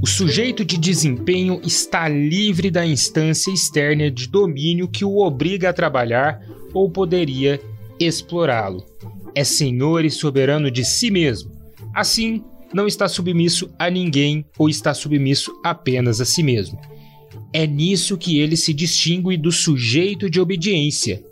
O sujeito de desempenho está livre da instância externa de domínio que o obriga a trabalhar ou poderia explorá-lo. É senhor e soberano de si mesmo. Assim, não está submisso a ninguém ou está submisso apenas a si mesmo. É nisso que ele se distingue do sujeito de obediência.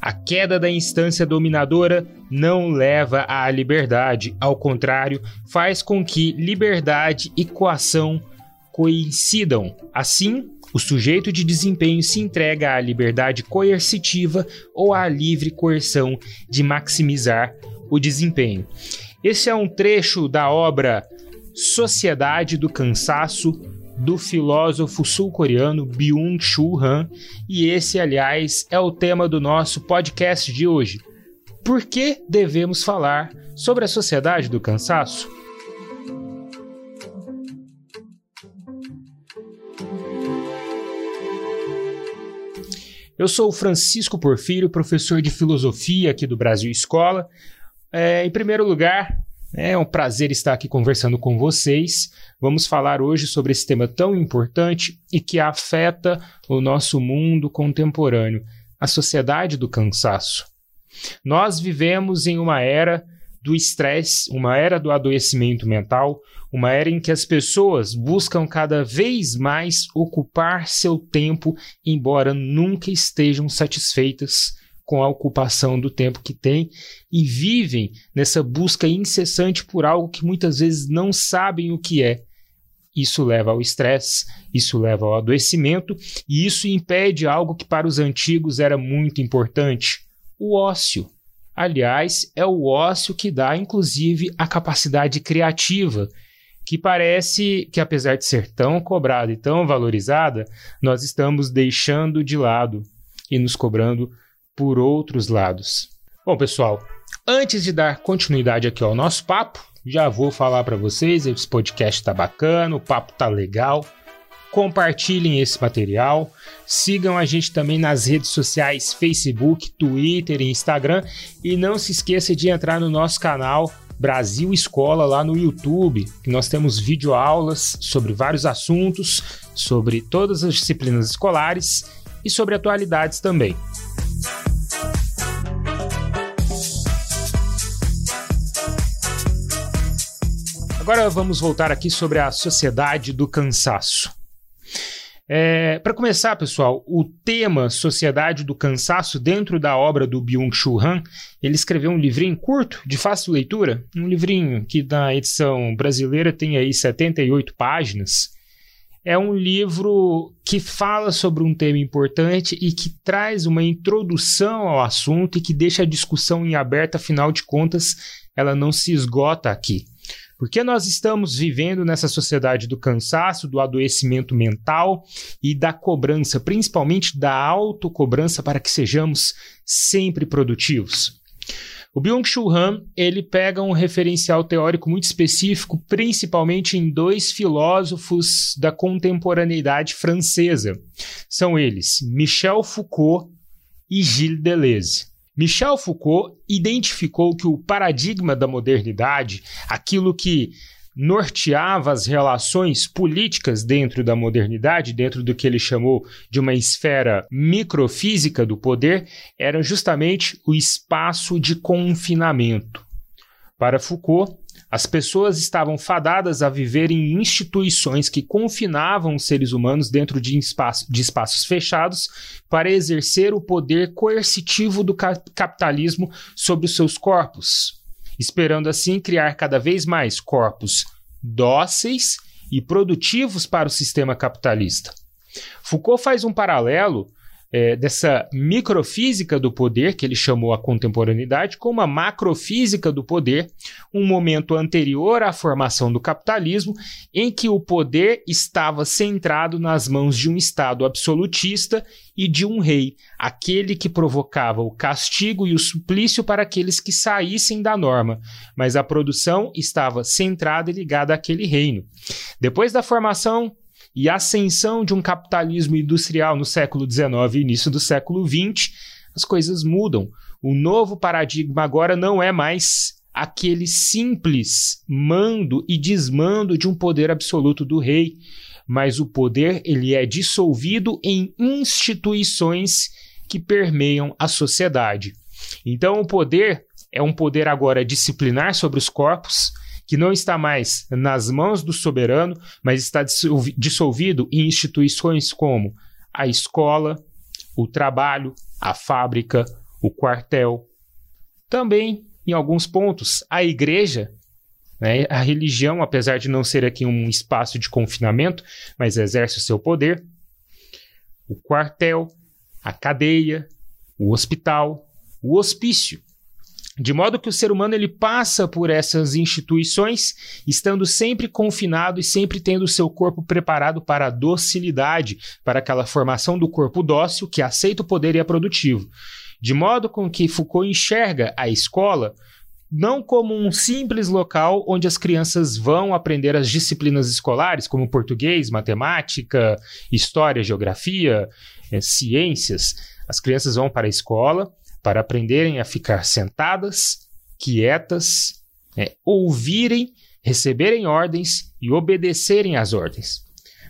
A queda da instância dominadora não leva à liberdade, ao contrário, faz com que liberdade e coação coincidam. Assim, o sujeito de desempenho se entrega à liberdade coercitiva ou à livre coerção de maximizar o desempenho. Esse é um trecho da obra Sociedade do Cansaço do filósofo sul-coreano Byung-Chul Han, e esse, aliás, é o tema do nosso podcast de hoje. Por que devemos falar sobre a sociedade do cansaço? Eu sou o Francisco Porfírio, professor de filosofia aqui do Brasil Escola. É, em primeiro lugar, é um prazer estar aqui conversando com vocês. Vamos falar hoje sobre esse tema tão importante e que afeta o nosso mundo contemporâneo, a sociedade do cansaço. Nós vivemos em uma era do estresse, uma era do adoecimento mental, uma era em que as pessoas buscam cada vez mais ocupar seu tempo, embora nunca estejam satisfeitas com a ocupação do tempo que têm e vivem nessa busca incessante por algo que muitas vezes não sabem o que é. Isso leva ao estresse, isso leva ao adoecimento e isso impede algo que para os antigos era muito importante: o ócio. Aliás, é o ócio que dá, inclusive, a capacidade criativa, que parece que, apesar de ser tão cobrada e tão valorizada, nós estamos deixando de lado e nos cobrando por outros lados. Bom, pessoal, antes de dar continuidade aqui ao nosso papo, já vou falar para vocês, esse podcast tá bacana, o papo tá legal. Compartilhem esse material, sigam a gente também nas redes sociais Facebook, Twitter e Instagram e não se esqueça de entrar no nosso canal Brasil Escola lá no YouTube, que nós temos videoaulas sobre vários assuntos, sobre todas as disciplinas escolares e sobre atualidades também. Agora vamos voltar aqui sobre a sociedade do cansaço. É, Para começar, pessoal, o tema Sociedade do Cansaço, dentro da obra do Byung-Chul Han, ele escreveu um livrinho curto, de fácil leitura, um livrinho que na edição brasileira tem aí 78 páginas. É um livro que fala sobre um tema importante e que traz uma introdução ao assunto e que deixa a discussão em aberto, afinal de contas, ela não se esgota aqui. Porque nós estamos vivendo nessa sociedade do cansaço, do adoecimento mental e da cobrança, principalmente da autocobrança para que sejamos sempre produtivos. O Byung-Chul Han, ele pega um referencial teórico muito específico, principalmente em dois filósofos da contemporaneidade francesa. São eles Michel Foucault e Gilles Deleuze. Michel Foucault identificou que o paradigma da modernidade, aquilo que norteava as relações políticas dentro da modernidade, dentro do que ele chamou de uma esfera microfísica do poder, era justamente o espaço de confinamento. Para Foucault, as pessoas estavam fadadas a viver em instituições que confinavam os seres humanos dentro de, espaço, de espaços fechados para exercer o poder coercitivo do capitalismo sobre os seus corpos, esperando assim criar cada vez mais corpos dóceis e produtivos para o sistema capitalista. Foucault faz um paralelo é, dessa microfísica do poder, que ele chamou a contemporaneidade, com uma macrofísica do poder, um momento anterior à formação do capitalismo, em que o poder estava centrado nas mãos de um Estado absolutista e de um rei, aquele que provocava o castigo e o suplício para aqueles que saíssem da norma, mas a produção estava centrada e ligada àquele reino. Depois da formação e ascensão de um capitalismo industrial no século XIX e início do século XX, as coisas mudam. O novo paradigma agora não é mais aquele simples mando e desmando de um poder absoluto do rei, mas o poder ele é dissolvido em instituições que permeiam a sociedade. Então o poder é um poder agora disciplinar sobre os corpos, que não está mais nas mãos do soberano, mas está dissolvido em instituições como a escola, o trabalho, a fábrica, o quartel. Também, em alguns pontos, a igreja, né, a religião, apesar de não ser aqui um espaço de confinamento, mas exerce o seu poder. O quartel, a cadeia, o hospital, o hospício. De modo que o ser humano ele passa por essas instituições, estando sempre confinado e sempre tendo o seu corpo preparado para a docilidade, para aquela formação do corpo dócil que aceita o poder e é produtivo. De modo com que Foucault enxerga a escola não como um simples local onde as crianças vão aprender as disciplinas escolares, como português, matemática, história, geografia, eh, ciências. As crianças vão para a escola para aprenderem a ficar sentadas, quietas, é, ouvirem, receberem ordens e obedecerem às ordens.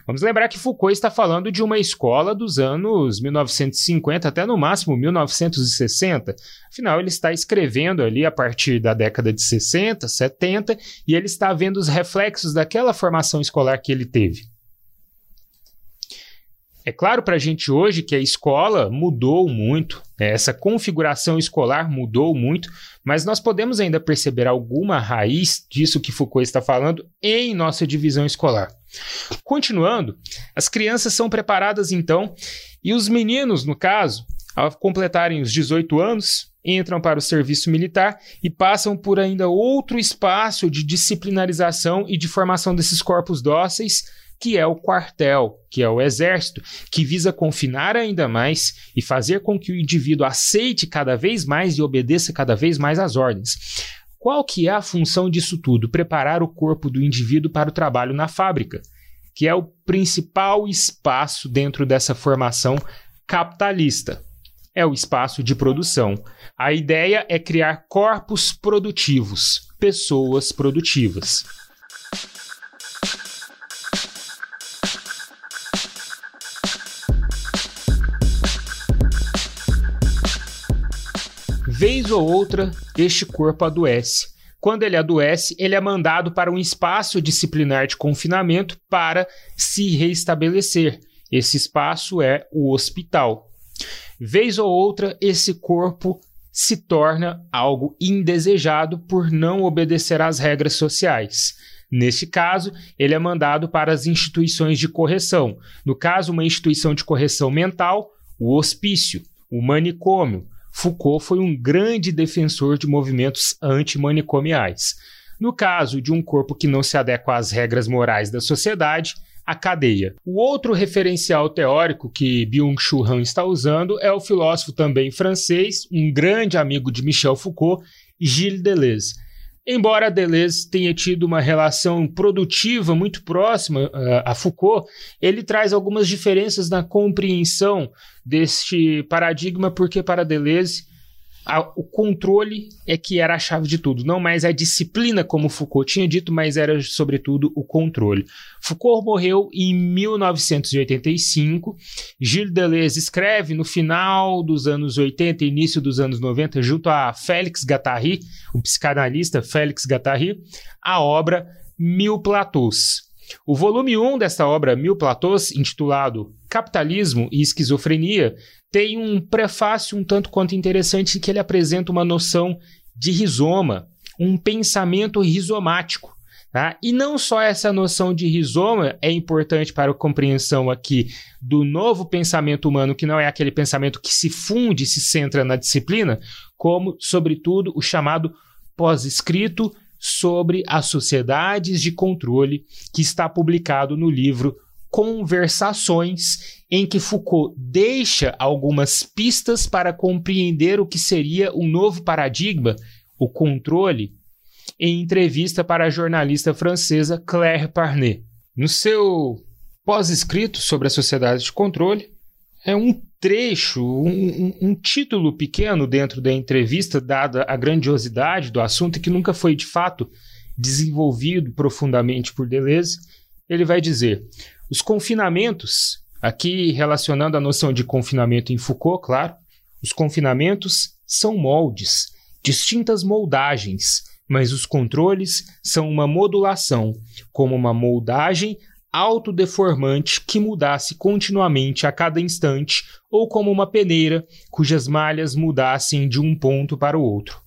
Vamos lembrar que Foucault está falando de uma escola dos anos 1950 até no máximo 1960. Afinal, ele está escrevendo ali a partir da década de 60, 70 e ele está vendo os reflexos daquela formação escolar que ele teve. É claro para a gente hoje que a escola mudou muito, né? essa configuração escolar mudou muito, mas nós podemos ainda perceber alguma raiz disso que Foucault está falando em nossa divisão escolar. Continuando, as crianças são preparadas então, e os meninos, no caso, ao completarem os 18 anos, entram para o serviço militar e passam por ainda outro espaço de disciplinarização e de formação desses corpos dóceis que é o quartel, que é o exército, que visa confinar ainda mais e fazer com que o indivíduo aceite cada vez mais e obedeça cada vez mais às ordens. Qual que é a função disso tudo? Preparar o corpo do indivíduo para o trabalho na fábrica, que é o principal espaço dentro dessa formação capitalista. É o espaço de produção. A ideia é criar corpos produtivos, pessoas produtivas. Vez ou outra, este corpo adoece. Quando ele adoece, ele é mandado para um espaço disciplinar de confinamento para se reestabelecer. Esse espaço é o hospital. Vez ou outra, esse corpo se torna algo indesejado por não obedecer às regras sociais. Neste caso, ele é mandado para as instituições de correção. No caso, uma instituição de correção mental, o hospício, o manicômio, Foucault foi um grande defensor de movimentos antimanicomiais. No caso de um corpo que não se adequa às regras morais da sociedade, a cadeia. O outro referencial teórico que Byung-Chul Han está usando é o filósofo também francês, um grande amigo de Michel Foucault, Gilles Deleuze. Embora Deleuze tenha tido uma relação produtiva muito próxima uh, a Foucault, ele traz algumas diferenças na compreensão deste paradigma, porque para Deleuze a, o controle é que era a chave de tudo, não mais a disciplina, como Foucault tinha dito, mas era sobretudo o controle. Foucault morreu em 1985. Gilles Deleuze escreve no final dos anos 80 e início dos anos 90, junto a Félix Guattari, o psicanalista Félix Guattari, a obra Mil Platôs. O volume 1 desta obra, Mil Platôs, intitulado Capitalismo e Esquizofrenia, tem um prefácio um tanto quanto interessante que ele apresenta uma noção de rizoma, um pensamento rizomático. Tá? E não só essa noção de rizoma é importante para a compreensão aqui do novo pensamento humano, que não é aquele pensamento que se funde e se centra na disciplina, como, sobretudo, o chamado pós-escrito sobre as sociedades de controle, que está publicado no livro Conversações, em que Foucault deixa algumas pistas para compreender o que seria um novo paradigma, o controle, em entrevista para a jornalista francesa Claire Parnet. No seu pós-escrito sobre a sociedade de controle, é um trecho, um, um, um, título pequeno dentro da entrevista, dada a grandiosidade do assunto que nunca foi de fato desenvolvido profundamente por Deleuze. Ele vai dizer: os confinamentos, aqui relacionando a noção de confinamento em Foucault, claro, os confinamentos são moldes, distintas moldagens, mas os controles são uma modulação, como uma moldagem autodeformante que mudasse continuamente a cada instante, ou como uma peneira cujas malhas mudassem de um ponto para o outro.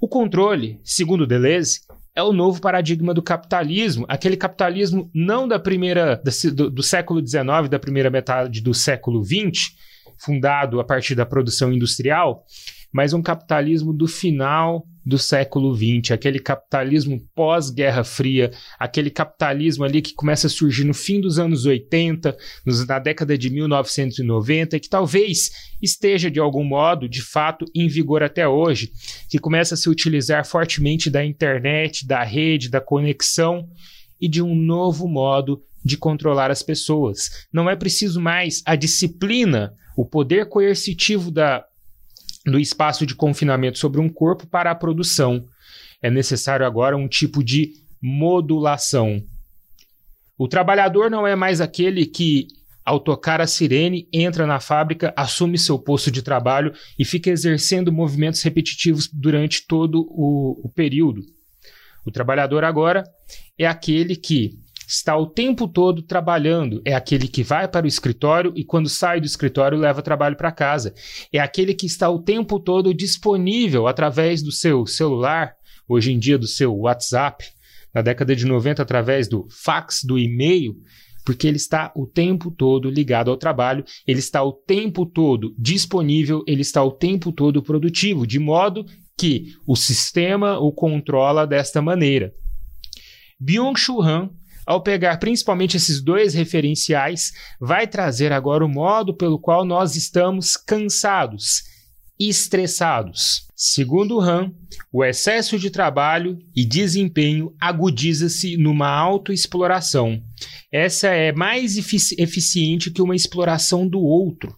O controle, segundo Deleuze, é o novo paradigma do capitalismo, aquele capitalismo não da primeira do, do século XIX, da primeira metade do século XX, fundado a partir da produção industrial, mas um capitalismo do final do século XX, aquele capitalismo pós-Guerra Fria, aquele capitalismo ali que começa a surgir no fim dos anos 80, na década de 1990, e que talvez esteja de algum modo, de fato, em vigor até hoje, que começa a se utilizar fortemente da internet, da rede, da conexão e de um novo modo de controlar as pessoas. Não é preciso mais a disciplina, o poder coercitivo da do espaço de confinamento sobre um corpo para a produção. É necessário agora um tipo de modulação. O trabalhador não é mais aquele que, ao tocar a sirene, entra na fábrica, assume seu posto de trabalho e fica exercendo movimentos repetitivos durante todo o, o período. O trabalhador agora é aquele que, está o tempo todo trabalhando. É aquele que vai para o escritório e, quando sai do escritório, leva trabalho para casa. É aquele que está o tempo todo disponível através do seu celular, hoje em dia do seu WhatsApp, na década de 90, através do fax, do e-mail. Porque ele está o tempo todo ligado ao trabalho, ele está o tempo todo disponível, ele está o tempo todo produtivo, de modo que o sistema o controla desta maneira. Byung-Chul Han ao pegar principalmente esses dois referenciais, vai trazer agora o modo pelo qual nós estamos cansados, estressados. Segundo Han, o excesso de trabalho e desempenho agudiza-se numa autoexploração. Essa é mais efici eficiente que uma exploração do outro,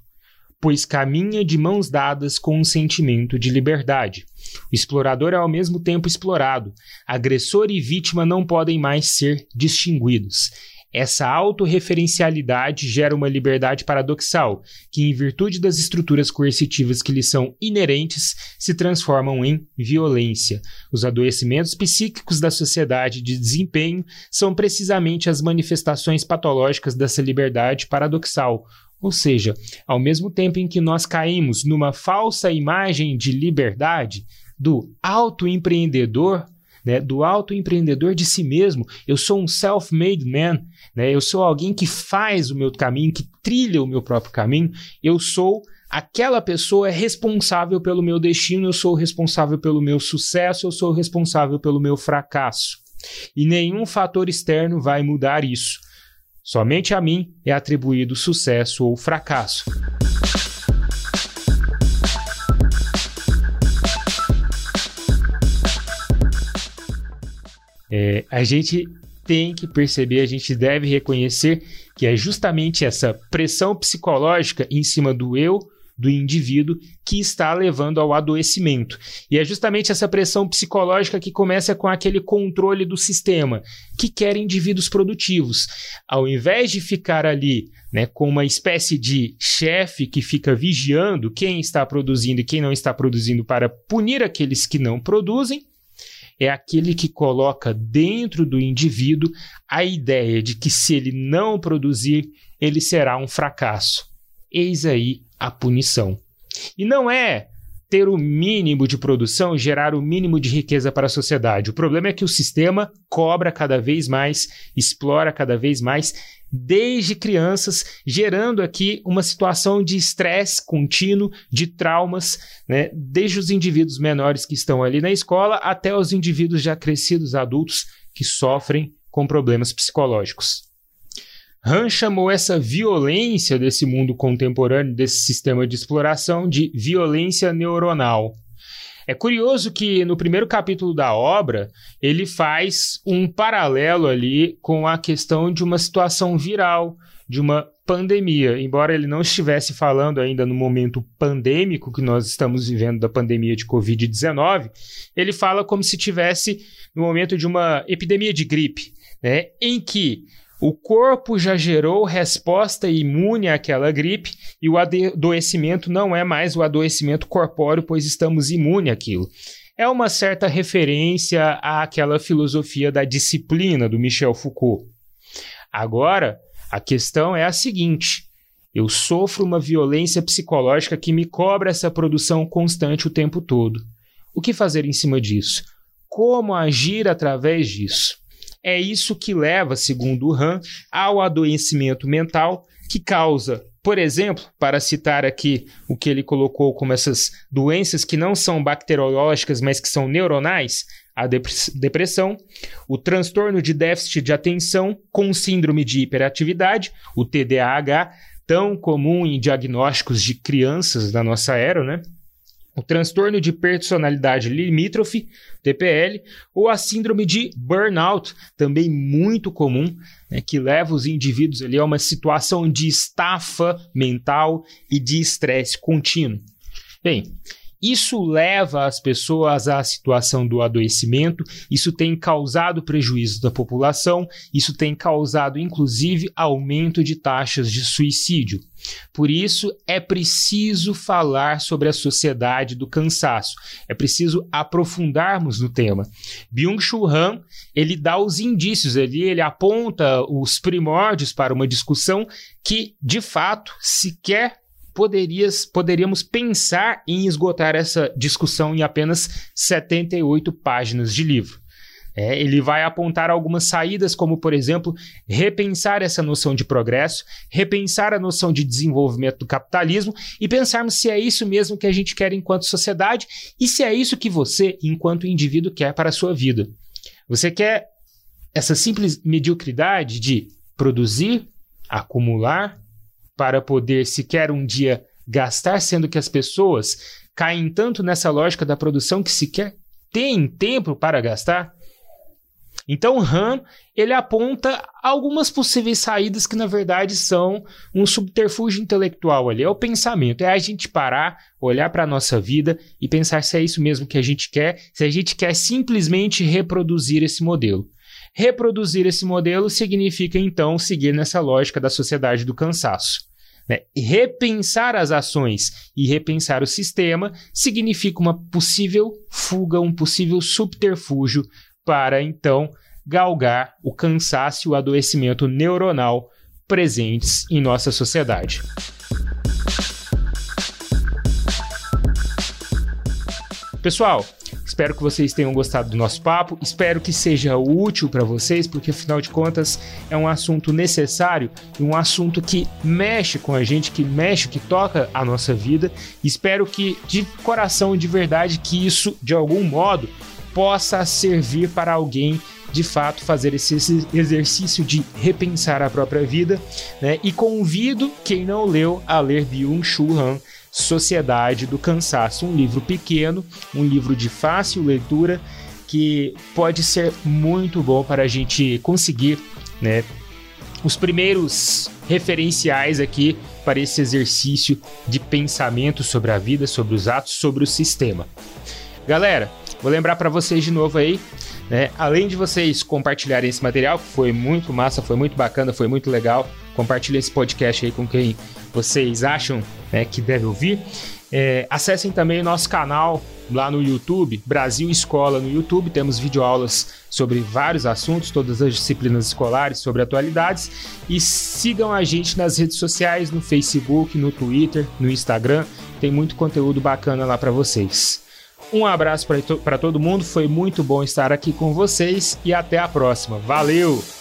pois caminha de mãos dadas com um sentimento de liberdade. O explorador é ao mesmo tempo explorado. Agressor e vítima não podem mais ser distinguidos. Essa autorreferencialidade gera uma liberdade paradoxal, que, em virtude das estruturas coercitivas que lhe são inerentes, se transformam em violência. Os adoecimentos psíquicos da sociedade de desempenho são precisamente as manifestações patológicas dessa liberdade paradoxal, ou seja, ao mesmo tempo em que nós caímos numa falsa imagem de liberdade do autoempreendedor, né, do autoempreendedor de si mesmo, eu sou um self-made man, né, eu sou alguém que faz o meu caminho, que trilha o meu próprio caminho, eu sou aquela pessoa é responsável pelo meu destino, eu sou responsável pelo meu sucesso, eu sou responsável pelo meu fracasso. E nenhum fator externo vai mudar isso. Somente a mim é atribuído sucesso ou fracasso. É, a gente tem que perceber, a gente deve reconhecer que é justamente essa pressão psicológica em cima do eu do indivíduo que está levando ao adoecimento. E é justamente essa pressão psicológica que começa com aquele controle do sistema, que quer indivíduos produtivos. Ao invés de ficar ali né, com uma espécie de chefe que fica vigiando quem está produzindo e quem não está produzindo para punir aqueles que não produzem, é aquele que coloca dentro do indivíduo a ideia de que se ele não produzir, ele será um fracasso. Eis aí a punição. E não é ter o mínimo de produção, gerar o mínimo de riqueza para a sociedade. O problema é que o sistema cobra cada vez mais, explora cada vez mais, desde crianças, gerando aqui uma situação de estresse contínuo, de traumas, né? desde os indivíduos menores que estão ali na escola até os indivíduos já crescidos adultos que sofrem com problemas psicológicos. Han chamou essa violência desse mundo contemporâneo, desse sistema de exploração, de violência neuronal. É curioso que no primeiro capítulo da obra ele faz um paralelo ali com a questão de uma situação viral, de uma pandemia. Embora ele não estivesse falando ainda no momento pandêmico que nós estamos vivendo da pandemia de Covid-19, ele fala como se tivesse no momento de uma epidemia de gripe, né, em que o corpo já gerou resposta imune àquela gripe e o adoecimento não é mais o adoecimento corpóreo, pois estamos imunes àquilo. É uma certa referência àquela filosofia da disciplina do Michel Foucault. Agora, a questão é a seguinte: eu sofro uma violência psicológica que me cobra essa produção constante o tempo todo. O que fazer em cima disso? Como agir através disso? É isso que leva, segundo o Han, ao adoecimento mental que causa, por exemplo, para citar aqui o que ele colocou como essas doenças que não são bacteriológicas, mas que são neuronais, a depressão, o transtorno de déficit de atenção com síndrome de hiperatividade, o TDAH, tão comum em diagnósticos de crianças da nossa era, né? O transtorno de personalidade limítrofe, TPL, ou a síndrome de burnout, também muito comum, né, que leva os indivíduos ali a uma situação de estafa mental e de estresse contínuo. Bem, isso leva as pessoas à situação do adoecimento, isso tem causado prejuízo da população, isso tem causado inclusive aumento de taxas de suicídio. Por isso é preciso falar sobre a sociedade do cansaço. É preciso aprofundarmos no tema. Byung-Chul Han, ele dá os indícios ali, ele aponta os primórdios para uma discussão que, de fato, sequer poderias, poderíamos pensar em esgotar essa discussão em apenas 78 páginas de livro. É, ele vai apontar algumas saídas, como, por exemplo, repensar essa noção de progresso, repensar a noção de desenvolvimento do capitalismo e pensarmos se é isso mesmo que a gente quer enquanto sociedade e se é isso que você, enquanto indivíduo, quer para a sua vida. Você quer essa simples mediocridade de produzir, acumular, para poder sequer um dia gastar, sendo que as pessoas caem tanto nessa lógica da produção que sequer têm tempo para gastar? Então, Han ele aponta algumas possíveis saídas que na verdade são um subterfúgio intelectual ali, é o pensamento, é a gente parar, olhar para a nossa vida e pensar se é isso mesmo que a gente quer, se a gente quer simplesmente reproduzir esse modelo. Reproduzir esse modelo significa então seguir nessa lógica da sociedade do cansaço. Né? Repensar as ações e repensar o sistema significa uma possível fuga, um possível subterfúgio para então galgar o cansaço e o adoecimento neuronal presentes em nossa sociedade. Pessoal, Espero que vocês tenham gostado do nosso papo. Espero que seja útil para vocês, porque afinal de contas é um assunto necessário e um assunto que mexe com a gente, que mexe, que toca a nossa vida. Espero que de coração, de verdade, que isso de algum modo possa servir para alguém de fato fazer esse exercício de repensar a própria vida, né? E convido quem não leu a ler Byung-Chul Han Sociedade do Cansaço, um livro pequeno, um livro de fácil leitura que pode ser muito bom para a gente conseguir, né, os primeiros referenciais aqui para esse exercício de pensamento sobre a vida, sobre os atos, sobre o sistema. Galera, vou lembrar para vocês de novo aí, né? Além de vocês compartilharem esse material, que foi muito massa, foi muito bacana, foi muito legal. Compartilhe esse podcast aí com quem vocês acham né, que deve ouvir. É, acessem também o nosso canal lá no YouTube, Brasil Escola no YouTube. Temos videoaulas sobre vários assuntos, todas as disciplinas escolares, sobre atualidades. E sigam a gente nas redes sociais, no Facebook, no Twitter, no Instagram. Tem muito conteúdo bacana lá para vocês. Um abraço para to todo mundo, foi muito bom estar aqui com vocês e até a próxima. Valeu!